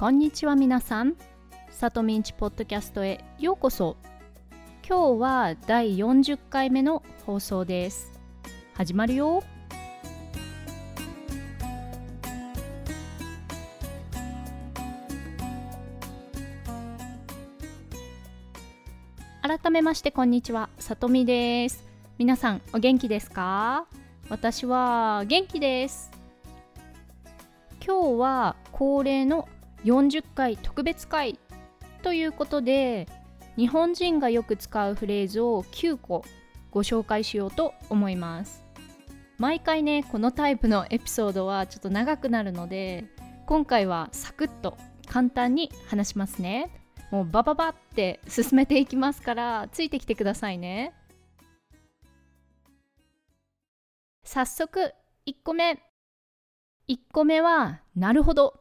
こんにちは皆さん。さとみんちポッドキャストへようこそ。今日は第40回目の放送です。始まるよ。改めましてこんにちは、さとみです。皆さんお元気ですか？私は元気です。今日は恒例の40回特別会ということで日本人がよく使うフレーズを9個ご紹介しようと思います。毎回ねこのタイプのエピソードはちょっと長くなるので今回はサクッと簡単に話しますね。もうバババって進めていきますからついてきてくださいね。早速1個目。1個目はなるほど。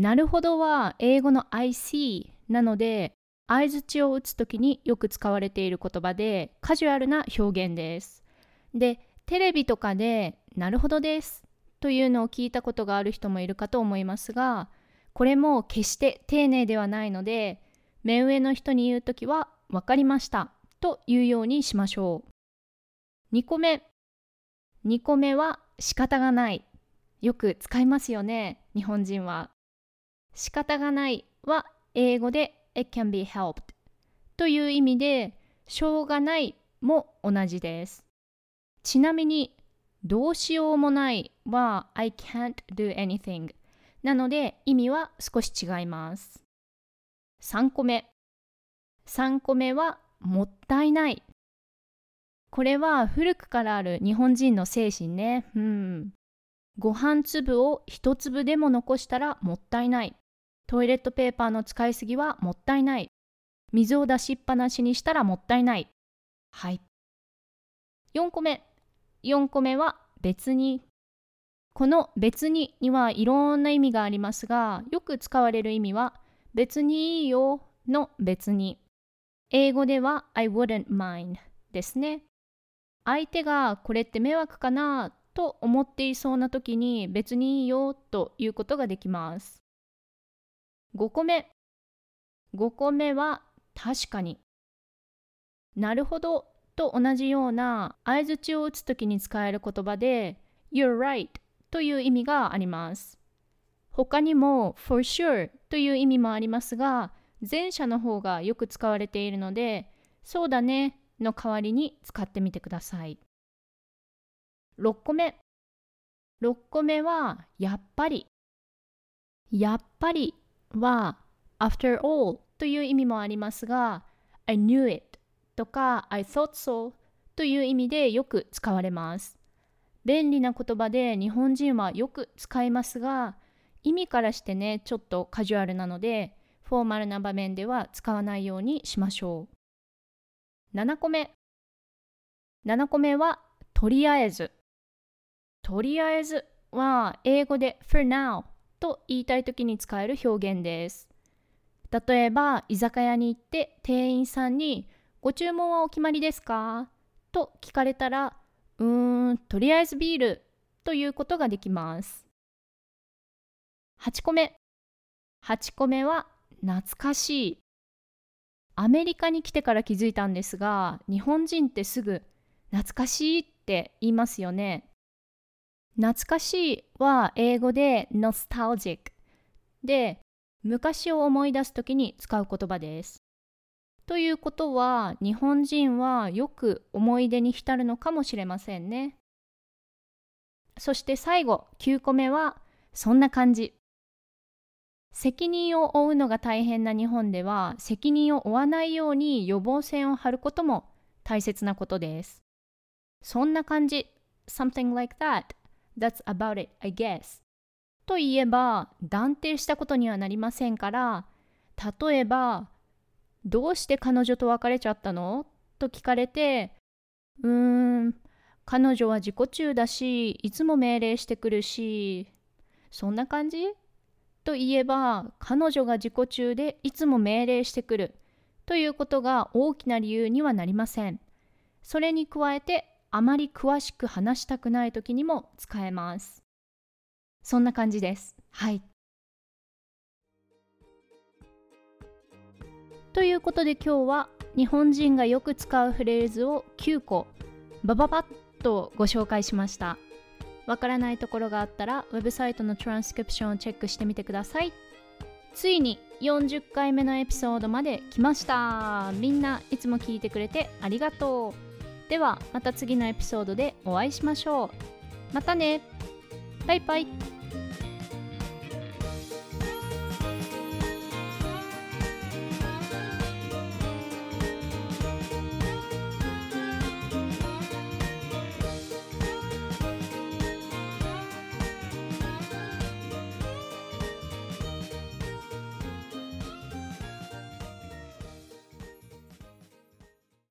なるほどは英語の I see なので相づちを打つときによく使われている言葉でカジュアルな表現です。で、テレビとかでなるほどですというのを聞いたことがある人もいるかと思いますが、これも決して丁寧ではないので、目上の人に言うときは分かりましたというようにしましょう。2個目。2個目は仕方がない。よく使いますよね、日本人は。仕方がないは英語で It can be helped という意味でしょうがないも同じです。ちなみにどうしようもないは I can't do anything なので意味は少し違います。3個目。3個目はもったいない。これは古くからある日本人の精神ね。うん。ご飯粒を一粒でも残したらもったいない。トイレットペーパーの使いすぎはもったいない。水を出しっぱなしにしたらもったいない。はい。4個目。4個目は別に。この別ににはいろんな意味がありますが、よく使われる意味は別にいいよの別に。英語では I wouldn't mind ですね。相手がこれって迷惑かなと思っていそうな時に別にいいよということができます。5個目。5個目は確かに。なるほどと同じような相づちを打つときに使える言葉で You're right という意味があります。他にも For sure という意味もありますが前者の方がよく使われているのでそうだねの代わりに使ってみてください。6個目。6個目はやっぱり。やっぱりは after all という意味もありますが I knew it とか I thought so という意味でよく使われます。便利な言葉で日本人はよく使いますが意味からしてねちょっとカジュアルなのでフォーマルな場面では使わないようにしましょう。7個目。7個目はとりあえず。とりあえずは英語で for now と言いたい時に使える表現です。例えば居酒屋に行って店員さんに「ご注文はお決まりですか?」と聞かれたら「うーんとりあえずビール」ということができます。8個目8個目は懐かしい。アメリカに来てから気づいたんですが日本人ってすぐ懐かしいって言いますよね。懐かしいは英語で nostalgic で昔を思い出すときに使う言葉です。ということは日本人はよく思い出に浸るのかもしれませんね。そして最後9個目はそんな感じ。責任を負うのが大変な日本では責任を負わないように予防線を張ることも大切なことです。そんな感じ。something like that. That's about it, I guess. と言えば断定したことにはなりませんから例えば「どうして彼女と別れちゃったの?」と聞かれて「うーん彼女は自己中だしいつも命令してくるしそんな感じ?」と言えば彼女が自己中でいつも命令してくるということが大きな理由にはなりません。それに加えてあまり詳しく話したくない時にも使えます。そんな感じです。はい。ということで今日は日本人がよく使うフレーズを9個バババッとご紹介しましたわからないところがあったらウェブサイトのトランスクリプションをチェックしてみてくださいついに40回目のエピソードまで来ましたみんないつも聞いてくれてありがとうではまた次のエピソードでお会いしましょう。またね。バイバイ。